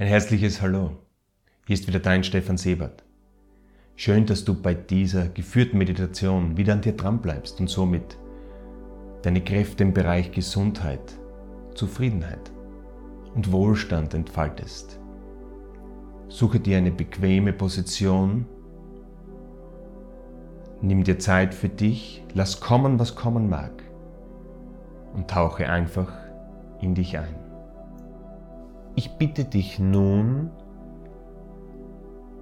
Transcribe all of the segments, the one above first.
Ein herzliches Hallo. Hier ist wieder dein Stefan Sebert. Schön, dass du bei dieser geführten Meditation wieder an dir dran bleibst und somit deine Kräfte im Bereich Gesundheit, Zufriedenheit und Wohlstand entfaltest. Suche dir eine bequeme Position, nimm dir Zeit für dich, lass kommen, was kommen mag und tauche einfach in dich ein. Ich bitte dich nun,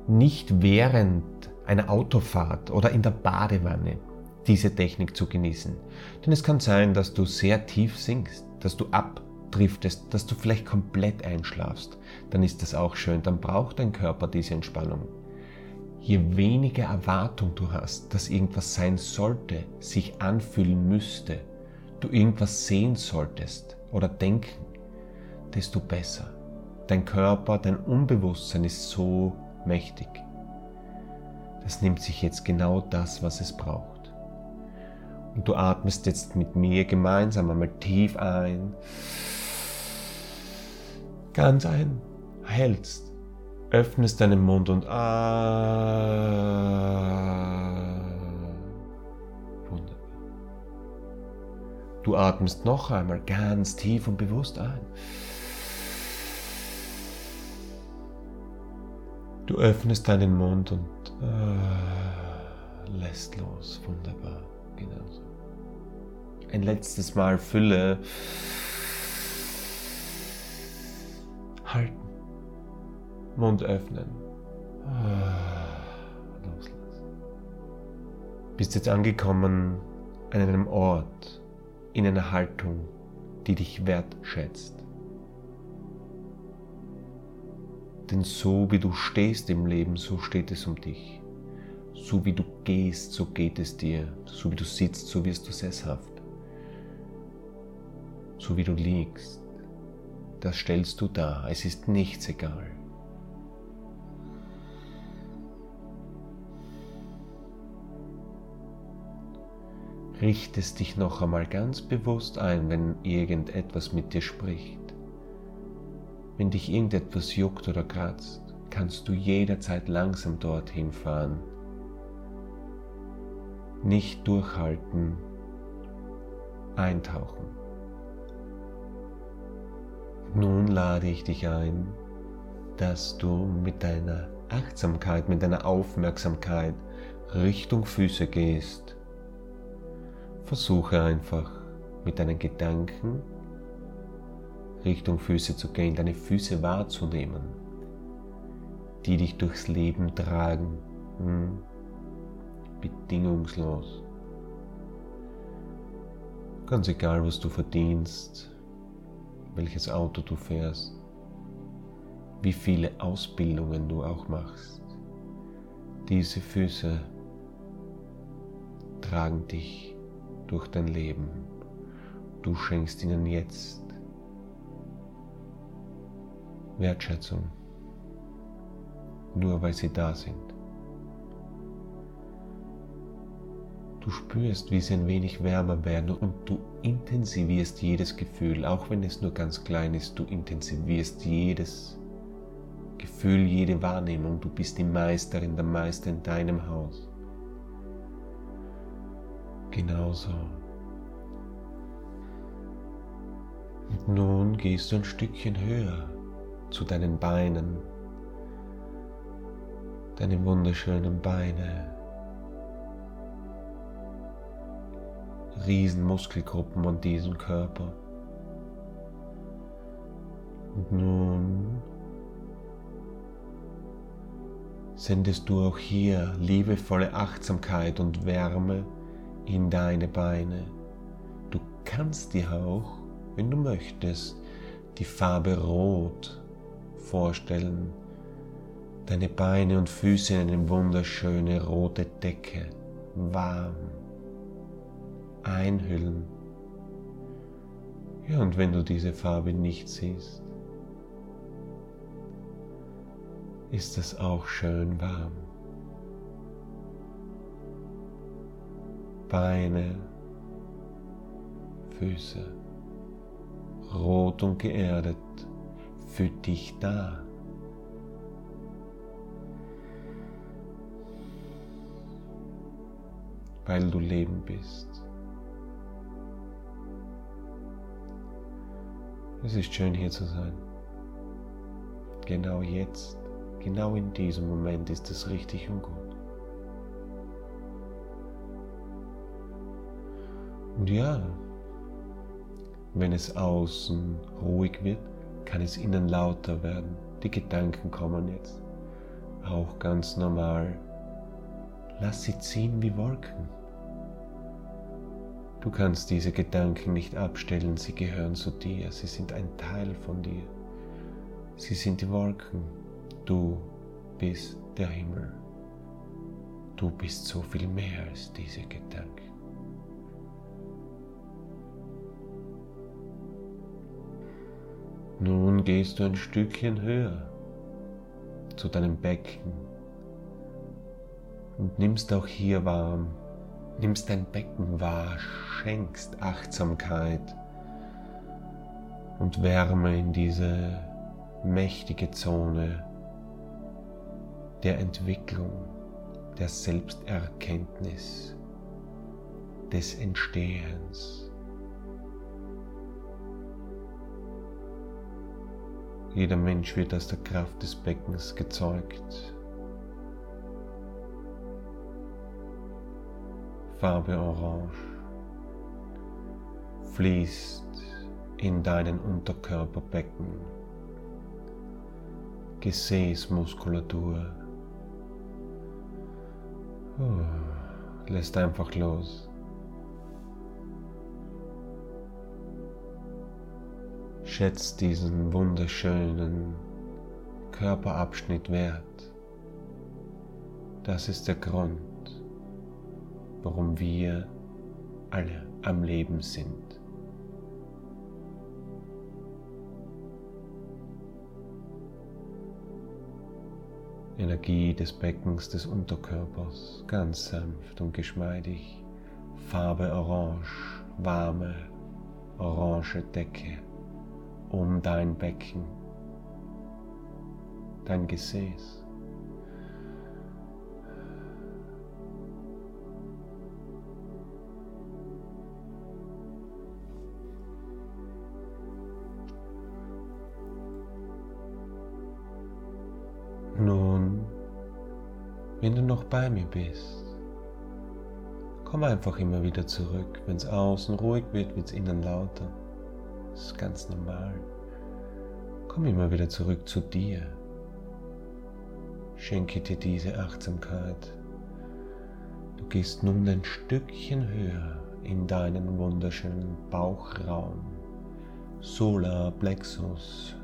nicht während einer Autofahrt oder in der Badewanne diese Technik zu genießen. Denn es kann sein, dass du sehr tief sinkst, dass du abdriftest, dass du vielleicht komplett einschlafst. Dann ist das auch schön, dann braucht dein Körper diese Entspannung. Je weniger Erwartung du hast, dass irgendwas sein sollte, sich anfühlen müsste, du irgendwas sehen solltest oder denken, desto besser. Dein Körper, dein Unbewusstsein ist so mächtig. Das nimmt sich jetzt genau das, was es braucht. Und du atmest jetzt mit mir gemeinsam einmal tief ein, ganz ein, hältst, öffnest deinen Mund und ah, wunderbar. Du atmest noch einmal ganz tief und bewusst ein. Du öffnest deinen Mund und äh, lässt los. Wunderbar. Genauso. Ein letztes Mal Fülle. Halten. Mund öffnen. Äh, loslassen. Bist jetzt angekommen an einem Ort, in einer Haltung, die dich wertschätzt. Denn so wie du stehst im Leben, so steht es um dich. So wie du gehst, so geht es dir. So wie du sitzt, so wirst du sesshaft. So wie du liegst, das stellst du dar. Es ist nichts egal. Richtest dich noch einmal ganz bewusst ein, wenn irgendetwas mit dir spricht. Wenn dich irgendetwas juckt oder kratzt, kannst du jederzeit langsam dorthin fahren. Nicht durchhalten, eintauchen. Nun lade ich dich ein, dass du mit deiner Achtsamkeit, mit deiner Aufmerksamkeit Richtung Füße gehst. Versuche einfach mit deinen Gedanken Richtung Füße zu gehen, deine Füße wahrzunehmen, die dich durchs Leben tragen, hm? bedingungslos. Ganz egal, was du verdienst, welches Auto du fährst, wie viele Ausbildungen du auch machst. Diese Füße tragen dich durch dein Leben. Du schenkst ihnen jetzt Wertschätzung, nur weil sie da sind. Du spürst, wie sie ein wenig wärmer werden und du intensivierst jedes Gefühl, auch wenn es nur ganz klein ist, du intensivierst jedes Gefühl, jede Wahrnehmung. Du bist die Meisterin, der Meister in deinem Haus. Genauso. Und nun gehst du ein Stückchen höher zu deinen Beinen, deine wunderschönen Beine, Riesenmuskelgruppen an diesem Körper. Und nun sendest du auch hier liebevolle Achtsamkeit und Wärme in deine Beine. Du kannst dir auch, wenn du möchtest, die Farbe Rot vorstellen, deine Beine und Füße in eine wunderschöne rote Decke, warm, einhüllen. Ja, und wenn du diese Farbe nicht siehst, ist es auch schön warm. Beine, Füße, rot und geerdet für dich da. Weil du Leben bist. Es ist schön hier zu sein. Genau jetzt, genau in diesem Moment ist es richtig und gut. Und ja, wenn es außen ruhig wird, kann es innen lauter werden. Die Gedanken kommen jetzt. Auch ganz normal. Lass sie ziehen wie Wolken. Du kannst diese Gedanken nicht abstellen, sie gehören zu dir, sie sind ein Teil von dir. Sie sind die Wolken, du bist der Himmel. Du bist so viel mehr als diese Gedanken. Nun gehst du ein Stückchen höher zu deinem Becken und nimmst auch hier warm, nimmst dein Becken wahr, schenkst Achtsamkeit und Wärme in diese mächtige Zone der Entwicklung, der Selbsterkenntnis, des Entstehens. Jeder Mensch wird aus der Kraft des Beckens gezeugt. Farbe Orange fließt in deinen Unterkörperbecken, Gesäßmuskulatur. Oh, lässt einfach los. Schätzt diesen wunderschönen Körperabschnitt wert. Das ist der Grund, warum wir alle am Leben sind. Energie des Beckens, des Unterkörpers, ganz sanft und geschmeidig, Farbe orange, warme, orange Decke um dein Becken, dein Gesäß. Nun, wenn du noch bei mir bist, komm einfach immer wieder zurück. Wenn es außen ruhig wird, wird es innen lauter. Ist ganz normal. Komm immer wieder zurück zu dir. Schenke dir diese Achtsamkeit. Du gehst nun ein Stückchen höher in deinen wunderschönen Bauchraum. Solar Plexus.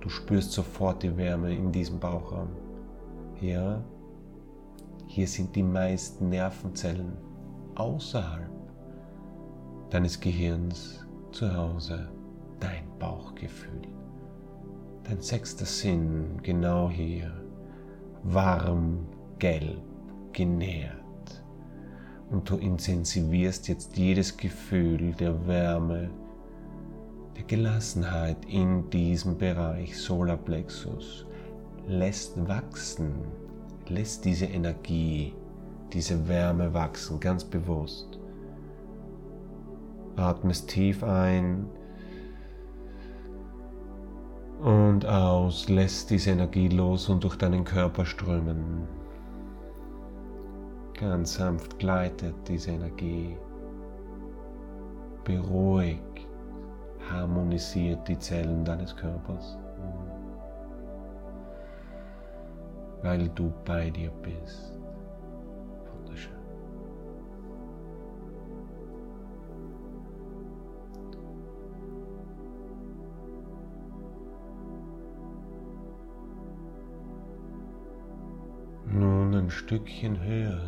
Du spürst sofort die Wärme in diesem Bauchraum. Ja, hier sind die meisten Nervenzellen außerhalb deines Gehirns zu Hause dein Bauchgefühl, dein sechster Sinn genau hier, warm, gelb, genährt. Und du intensivierst jetzt jedes Gefühl der Wärme, der Gelassenheit in diesem Bereich Solarplexus, lässt wachsen, lässt diese Energie, diese Wärme wachsen, ganz bewusst. Atmest tief ein und aus, lässt diese Energie los und durch deinen Körper strömen. Ganz sanft gleitet diese Energie, beruhigt, harmonisiert die Zellen deines Körpers, weil du bei dir bist. Ein Stückchen höher.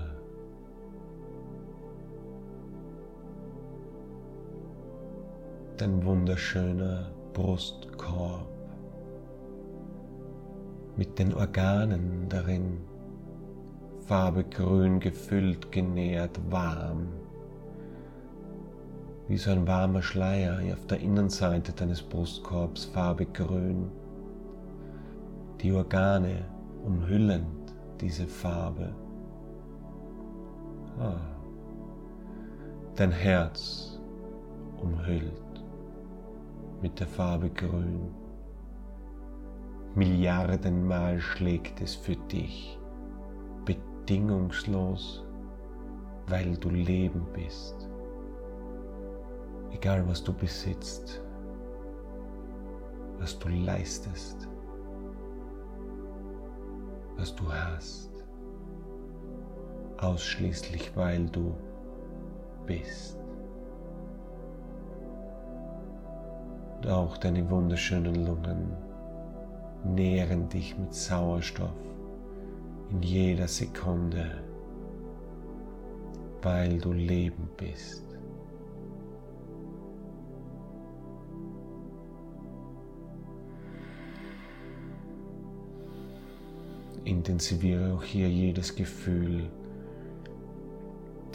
Dein wunderschöner Brustkorb mit den Organen darin, Farbe grün gefüllt, genährt, warm, wie so ein warmer Schleier auf der Innenseite deines Brustkorbs, Farbe grün, die Organe umhüllend diese Farbe. Ah, dein Herz umhüllt mit der Farbe Grün. Milliardenmal schlägt es für dich bedingungslos, weil du Leben bist. Egal was du besitzt, was du leistest, was du hast, ausschließlich weil du bist. Und auch deine wunderschönen Lungen nähren dich mit Sauerstoff in jeder Sekunde, weil du Leben bist. Intensiviere auch hier jedes Gefühl.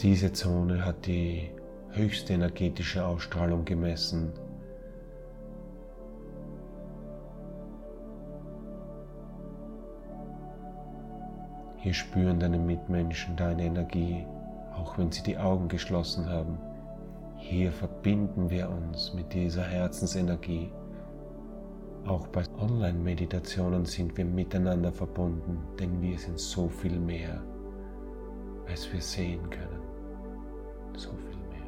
Diese Zone hat die höchste energetische Ausstrahlung gemessen Hier spüren deine Mitmenschen deine Energie, auch wenn sie die Augen geschlossen haben. Hier verbinden wir uns mit dieser Herzensenergie. Auch bei Online-Meditationen sind wir miteinander verbunden, denn wir sind so viel mehr, als wir sehen können. So viel mehr.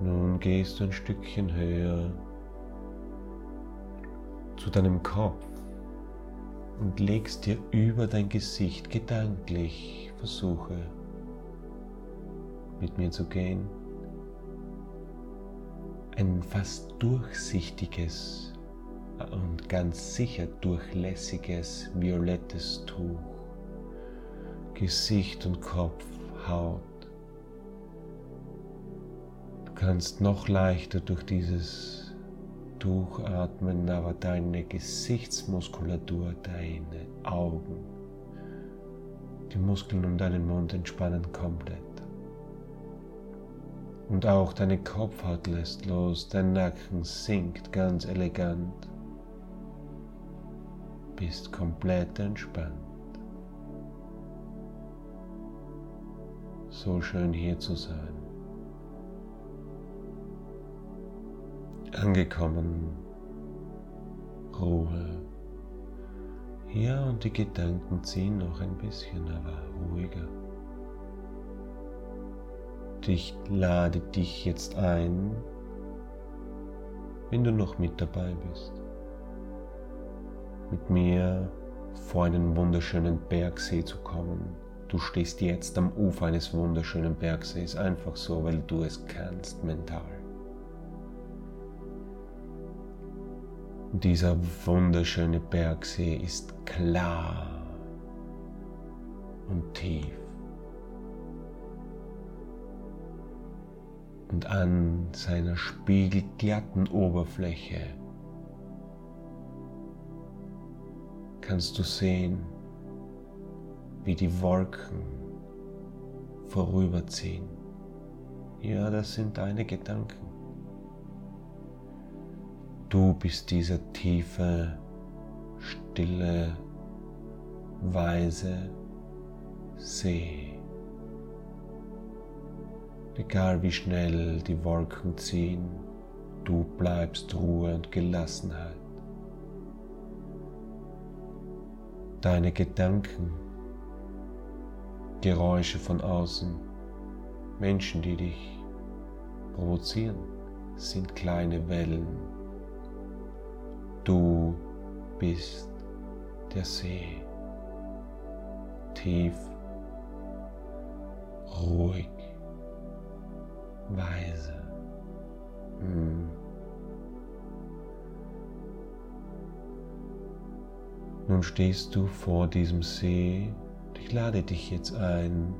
Nun gehst du ein Stückchen höher zu deinem Kopf und legst dir über dein Gesicht gedanklich, versuche mit mir zu gehen, ein fast durchsichtiges und ganz sicher durchlässiges violettes Tuch, Gesicht und Kopf, Haut. Du kannst noch leichter durch dieses Durchatmen, aber deine Gesichtsmuskulatur, deine Augen, die Muskeln um deinen Mund entspannen komplett. Und auch deine Kopfhaut lässt los, dein Nacken sinkt ganz elegant. Bist komplett entspannt. So schön hier zu sein. angekommen. Ruhe. Ja, und die Gedanken ziehen noch ein bisschen, aber ruhiger. Ich lade dich jetzt ein, wenn du noch mit dabei bist, mit mir vor einen wunderschönen Bergsee zu kommen. Du stehst jetzt am Ufer eines wunderschönen Bergsees, einfach so, weil du es kannst mental. Dieser wunderschöne Bergsee ist klar und tief. Und an seiner spiegelglatten Oberfläche kannst du sehen, wie die Wolken vorüberziehen. Ja, das sind deine Gedanken. Du bist dieser tiefe, stille, weise See. Egal wie schnell die Wolken ziehen, du bleibst Ruhe und Gelassenheit. Deine Gedanken, Geräusche von außen, Menschen, die dich provozieren, sind kleine Wellen. Du bist der See, tief, ruhig, weise. Hm. Nun stehst du vor diesem See. Ich lade dich jetzt ein,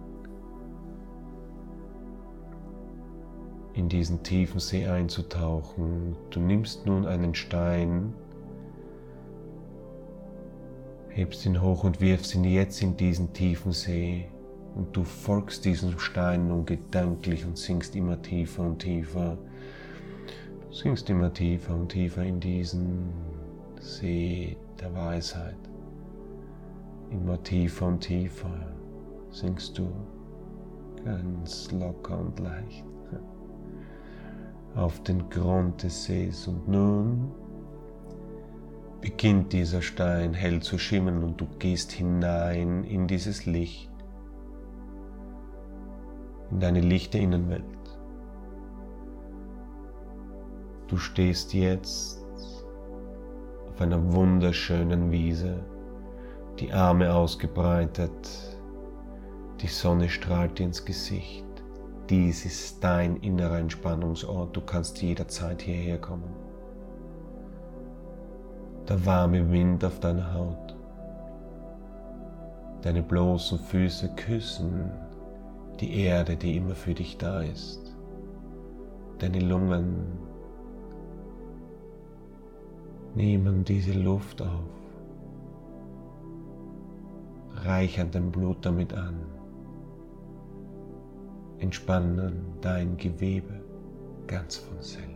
in diesen tiefen See einzutauchen. Du nimmst nun einen Stein, hebst ihn hoch und wirfst ihn jetzt in diesen tiefen See. Und du folgst diesem Stein nun gedanklich und sinkst immer tiefer und tiefer. Du sinkst immer tiefer und tiefer in diesen See der Weisheit. Immer tiefer und tiefer sinkst du ganz locker und leicht auf den Grund des Sees und nun beginnt dieser Stein hell zu schimmern und du gehst hinein in dieses Licht, in deine lichte Innenwelt. Du stehst jetzt auf einer wunderschönen Wiese, die Arme ausgebreitet, die Sonne strahlt dir ins Gesicht. Dies ist dein innerer Entspannungsort, du kannst jederzeit hierher kommen. Der warme Wind auf deiner Haut, deine bloßen Füße küssen die Erde, die immer für dich da ist, deine Lungen. Nehmen diese Luft auf, reichern dein Blut damit an. Entspannen dein Gewebe ganz von selbst.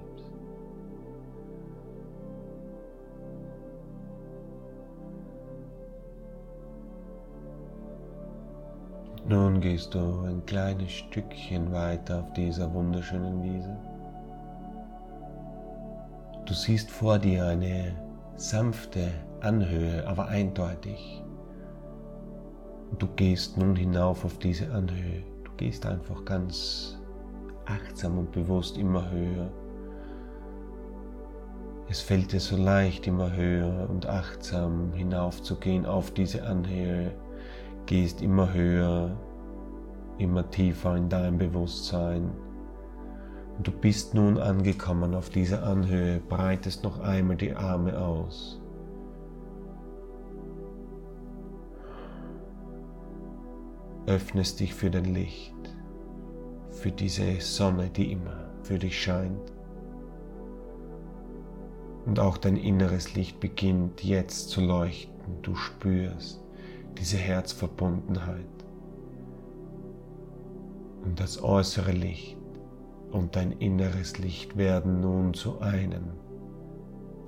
Nun gehst du ein kleines Stückchen weiter auf dieser wunderschönen Wiese. Du siehst vor dir eine sanfte Anhöhe, aber eindeutig. Du gehst nun hinauf auf diese Anhöhe gehst einfach ganz achtsam und bewusst immer höher. Es fällt dir so leicht, immer höher und achtsam hinaufzugehen auf diese Anhöhe. Gehst immer höher, immer tiefer in dein Bewusstsein. Und du bist nun angekommen auf dieser Anhöhe, breitest noch einmal die Arme aus. öffnest dich für dein Licht, für diese Sonne, die immer für dich scheint. Und auch dein inneres Licht beginnt jetzt zu leuchten. Du spürst diese Herzverbundenheit. Und das äußere Licht und dein inneres Licht werden nun zu einem,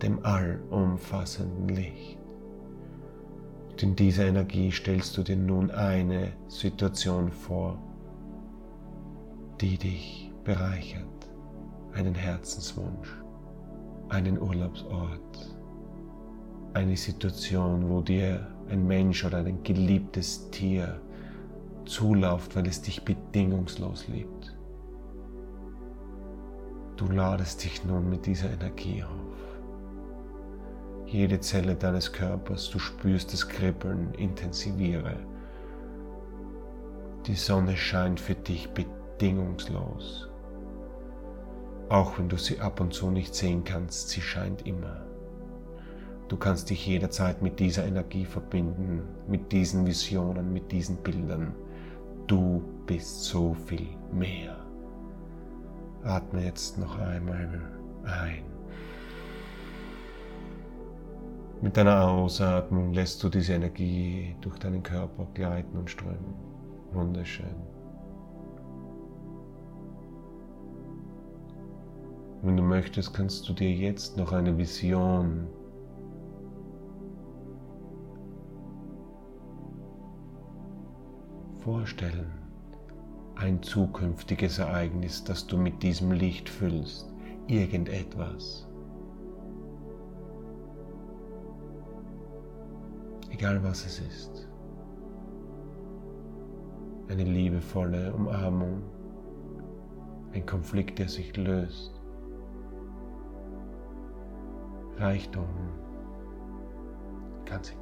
dem allumfassenden Licht. Und in dieser Energie stellst du dir nun eine Situation vor, die dich bereichert, einen Herzenswunsch, einen Urlaubsort, eine Situation, wo dir ein Mensch oder ein geliebtes Tier zulauft, weil es dich bedingungslos liebt. Du ladest dich nun mit dieser Energie auf jede Zelle deines Körpers, du spürst das Kribbeln, intensiviere. Die Sonne scheint für dich bedingungslos. Auch wenn du sie ab und zu nicht sehen kannst, sie scheint immer. Du kannst dich jederzeit mit dieser Energie verbinden, mit diesen Visionen, mit diesen Bildern. Du bist so viel mehr. Atme jetzt noch einmal ein. Mit deiner Ausatmung lässt du diese Energie durch deinen Körper gleiten und strömen. Wunderschön. Wenn du möchtest, kannst du dir jetzt noch eine Vision vorstellen. Ein zukünftiges Ereignis, das du mit diesem Licht füllst. Irgendetwas. egal was es ist. Eine liebevolle Umarmung, ein Konflikt, der sich löst, Reichtum, ganz egal.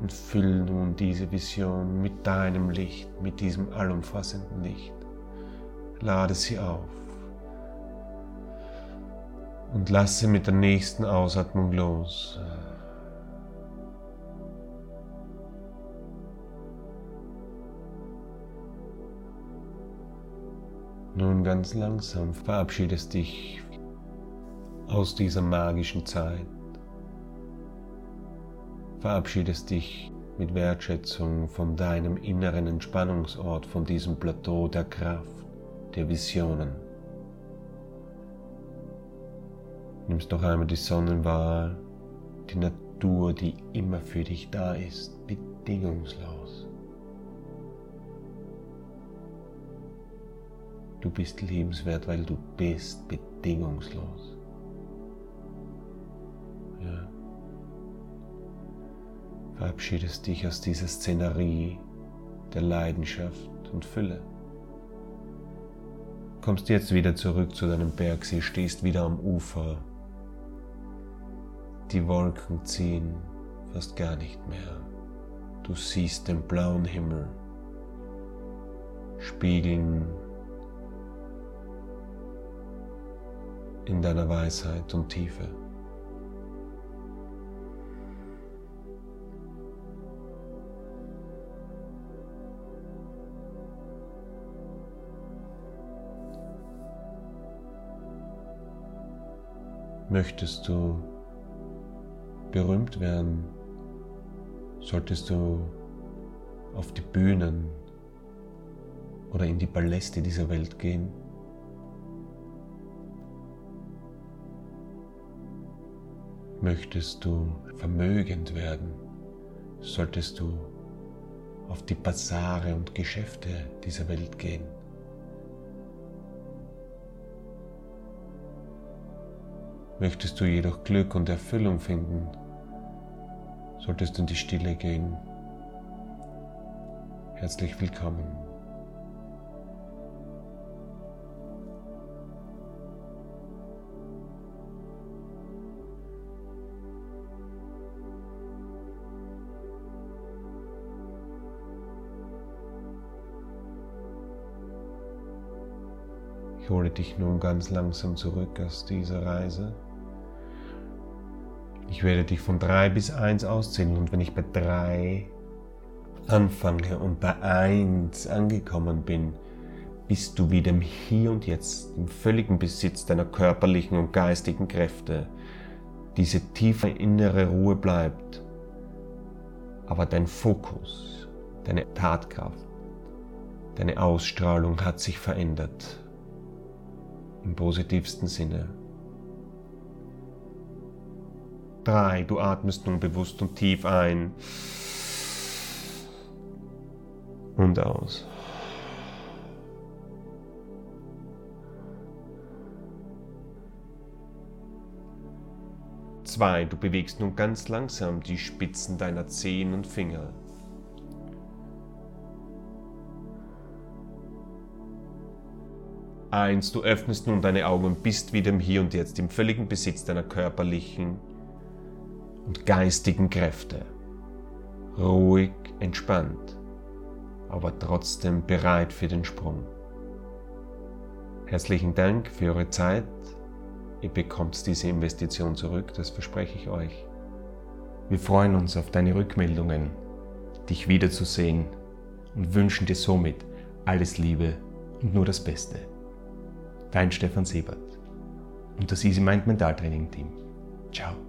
Und füll nun diese Vision mit deinem Licht, mit diesem allumfassenden Licht. Lade sie auf und lasse mit der nächsten Ausatmung los. Nun ganz langsam verabschiedest dich aus dieser magischen Zeit. Verabschiedest dich mit Wertschätzung von deinem inneren Entspannungsort, von diesem Plateau der Kraft, der Visionen. Nimmst noch einmal die Sonne wahr, die Natur, die immer für dich da ist, bedingungslos. Du bist liebenswert, weil du bist bedingungslos. Verabschiedest dich aus dieser Szenerie der Leidenschaft und Fülle. Kommst jetzt wieder zurück zu deinem Bergsee, stehst wieder am Ufer. Die Wolken ziehen fast gar nicht mehr. Du siehst den blauen Himmel spiegeln in deiner Weisheit und Tiefe. Möchtest du berühmt werden, solltest du auf die Bühnen oder in die Paläste dieser Welt gehen. Möchtest du vermögend werden, solltest du auf die Basare und Geschäfte dieser Welt gehen. Möchtest du jedoch Glück und Erfüllung finden, solltest du in die Stille gehen. Herzlich willkommen. Ich hole dich nun ganz langsam zurück aus dieser Reise. Ich werde dich von drei bis eins auszählen und wenn ich bei drei anfange und bei eins angekommen bin, bist du wieder im Hier und Jetzt, im völligen Besitz deiner körperlichen und geistigen Kräfte. Diese tiefe innere Ruhe bleibt, aber dein Fokus, deine Tatkraft, deine Ausstrahlung hat sich verändert. Im positivsten Sinne. 3. Du atmest nun bewusst und tief ein und aus. Zwei, du bewegst nun ganz langsam die Spitzen deiner Zehen und Finger. Eins, du öffnest nun deine Augen und bist wieder im Hier und Jetzt, im völligen Besitz deiner körperlichen und geistigen Kräfte. Ruhig, entspannt, aber trotzdem bereit für den Sprung. Herzlichen Dank für eure Zeit. Ihr bekommt diese Investition zurück, das verspreche ich euch. Wir freuen uns auf deine Rückmeldungen, dich wiederzusehen und wünschen dir somit alles Liebe und nur das Beste. Dein Stefan Sebert und das Easy Mind Mentaltraining Team. Ciao.